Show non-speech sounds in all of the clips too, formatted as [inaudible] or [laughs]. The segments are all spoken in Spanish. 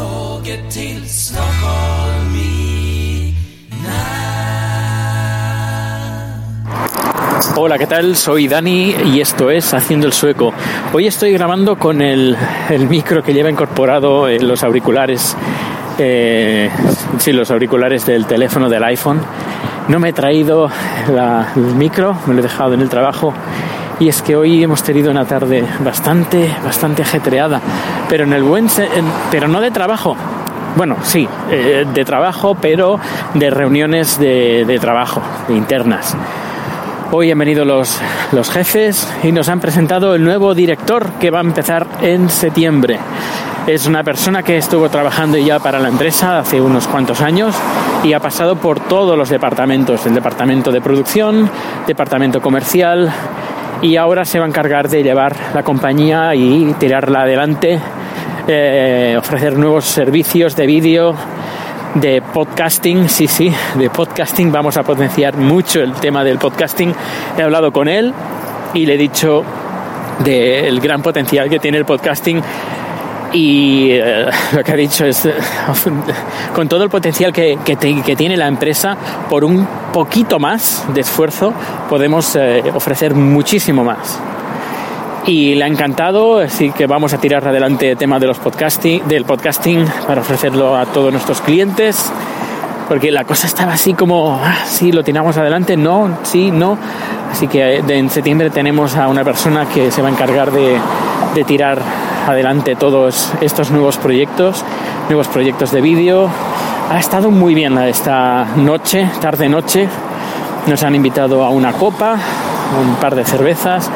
Tåget till Stockholm Hola, ¿qué tal? Soy Dani y esto es Haciendo el Sueco. Hoy estoy grabando con el, el micro que lleva incorporado en los auriculares, eh, sí, los auriculares del teléfono del iPhone. No me he traído la- el micro, me lo he dejado en el trabajo. Y es que hoy hemos tenido una tarde bastante, bastante ajetreada, pero en el buen, en- pero no de trabajo. Bueno, sí, eh, de trabajo, pero de reuniones de, de trabajo, de internas. Hoy han venido los, los jefes y nos han presentado el nuevo director que va a empezar en septiembre. Es una persona que estuvo trabajando ya para la empresa hace unos cuantos años y ha pasado por todos los departamentos, el departamento de producción, departamento comercial y ahora se va a encargar de llevar la compañía y tirarla adelante, eh, ofrecer nuevos servicios de vídeo, de podcasting, sí, sí, de podcasting. Vamos a potenciar mucho el tema del podcasting. He hablado con él y le he dicho del gran potencial que tiene el podcasting y eh, [laughs] lo que ha dicho es, eh, [laughs] con todo el potencial que, que te- que tiene la empresa, por un poquito más de esfuerzo podemos eh, ofrecer muchísimo más. Y le ha encantado, así que vamos a tirar adelante el tema de los podcasting, del podcasting para ofrecerlo a todos nuestros clientes, porque la cosa estaba así como, ah, sí, lo tiramos adelante, no, sí, no, así que de- en septiembre tenemos a una persona que se va a encargar de, de tirar adelante todos estos nuevos proyectos, nuevos proyectos de vídeo. Ha estado muy bien esta noche, tarde-noche, nos han invitado a una copa, un par de cervezas.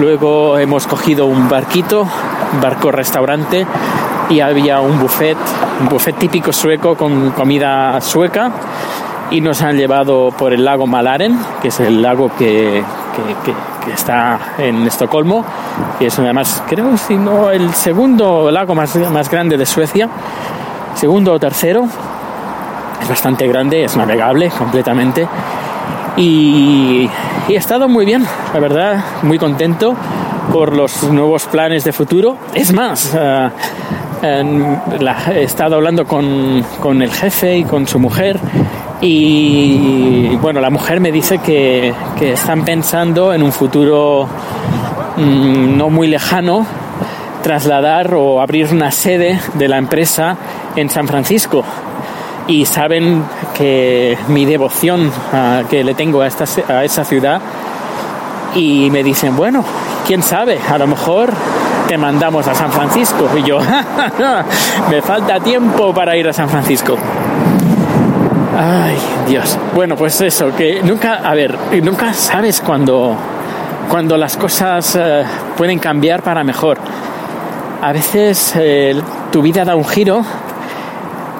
Luego hemos cogido un barquito, un barco restaurante, y había un buffet, un buffet típico sueco con comida sueca. Y nos han llevado por el lago Malaren, que es el lago que- que- que está en Estocolmo, que es además, creo, si no, el segundo lago más, más grande de Suecia, segundo o tercero. Es bastante grande, es navegable completamente. Y, y he estado muy bien, la verdad, muy contento por los nuevos planes de futuro. Es más, eh, he estado hablando con, con el jefe y con su mujer y bueno, la mujer me dice que, que están pensando en un futuro mm, no muy lejano trasladar o abrir una sede de la empresa en San Francisco y saben que mi devoción ah, que le tengo a, esta, a esa ciudad y me dicen, bueno, quién sabe, a lo mejor te mandamos a San Francisco. Y yo, [laughs] me falta tiempo para ir a San Francisco. Ay, Dios. Bueno, pues eso, que nunca, a ver, nunca sabes cuando, cuando las cosas eh, pueden cambiar para mejor. A veces eh, tu vida da un giro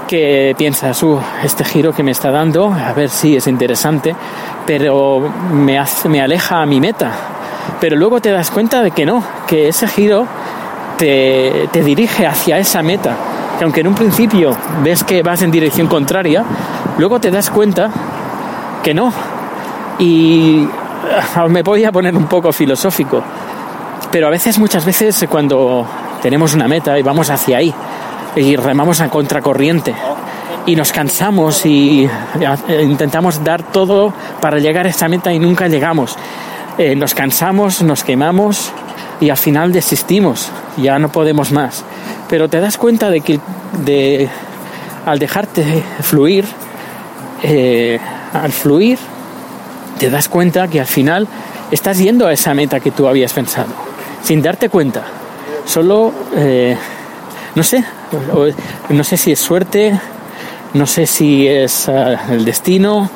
que piensas, uh, este giro que me está dando, a ver si es interesante, pero me, hace, me aleja a mi meta. Pero luego te das cuenta de que no, que ese giro te, te dirige hacia esa meta. Que aunque en un principio ves que vas en dirección contraria, luego te das cuenta que no. Y ah, me voy a poner un poco filosófico, pero a veces, muchas veces, cuando tenemos una meta y vamos hacia ahí y remamos a contracorriente y nos cansamos y eh, intentamos dar todo para llegar a esa meta y nunca llegamos. Eh, nos cansamos, nos quemamos y al final desistimos, ya no podemos más. Pero te das cuenta de que de, al dejarte fluir, eh, al fluir, te das cuenta que al final estás yendo a esa meta que tú habías pensado, sin darte cuenta. Solo, no sé, no sé si es suerte, no sé si es eh, el destino,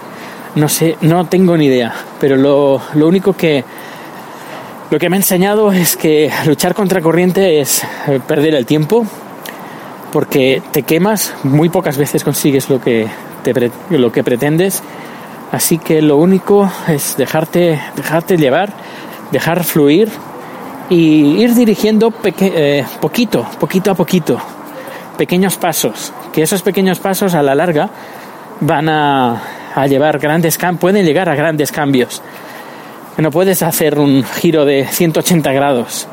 no sé, no tengo ni idea, pero lo, lo único que lo que me ha enseñado es que luchar contra corriente es eh, perder el tiempo, porque te quemas, muy pocas veces consigues lo que, lo que pretendes, así que lo único es dejarte, dejarte llevar, dejar fluir y ir dirigiendo eh, poquito, poquito a poquito, pequeños pasos, que esos pequeños pasos a la larga van a, llevar grandes pueden llegar a grandes cambios. No puedes hacer un giro de 180 grados.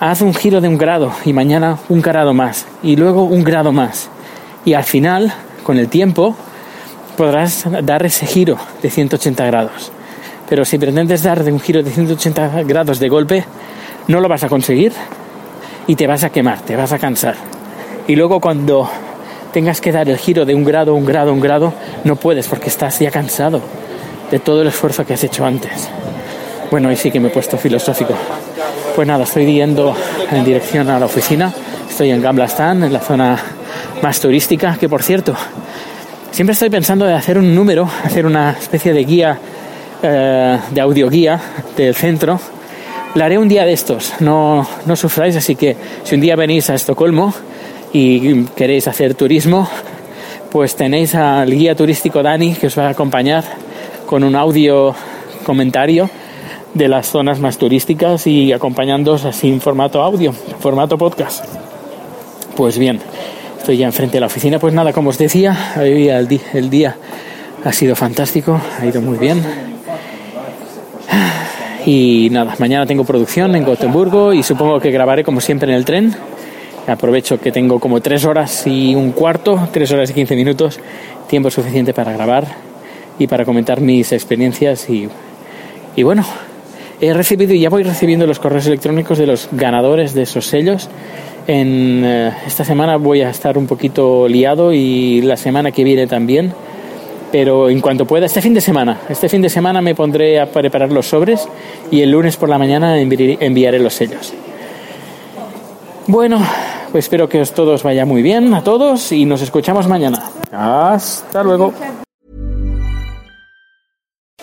Haz un giro de un grado y mañana un grado más y luego un grado más. Y al final, con el tiempo, podrás dar ese giro de 180 grados. Pero si pretendes dar un giro de 180 grados de golpe, no lo vas a conseguir y te vas a quemar, te vas a cansar. Y luego cuando tengas que dar el giro de un grado, un grado, un grado, no puedes porque estás ya cansado de todo el esfuerzo que has hecho antes. Bueno, ahí sí que me he puesto filosófico. Pues nada, estoy yendo en dirección a la oficina. Estoy en Gamblastan, en la zona más turística, que por cierto, siempre estoy pensando de hacer un número, hacer una especie de guía, eh, de audioguía del centro. La haré un día de estos, no, no sufráis, así que si un día venís a Estocolmo, y queréis hacer turismo, pues tenéis al guía turístico Dani que os va a acompañar con un audio comentario de las zonas más turísticas y acompañándoos así en formato audio, formato podcast. Pues bien, estoy ya enfrente de la oficina. Pues nada, como os decía, hoy el, día, el día ha sido fantástico, ha ido muy bien. Y nada, mañana tengo producción en Gotemburgo y supongo que grabaré como siempre en el tren Aprovecho que tengo como tres horas y un cuarto, tres horas y quince minutos, tiempo suficiente para grabar y para comentar mis experiencias y, y bueno, he recibido y ya voy recibiendo los correos electrónicos de los ganadores de esos sellos. En eh, esta semana voy a estar un poquito liado y la semana que viene también. Pero en cuanto pueda, este fin de semana, este fin de semana me pondré a preparar los sobres y el lunes por la mañana enviaré los sellos. Bueno, pues espero que os todos vaya muy bien a todos y nos escuchamos mañana. Hasta luego.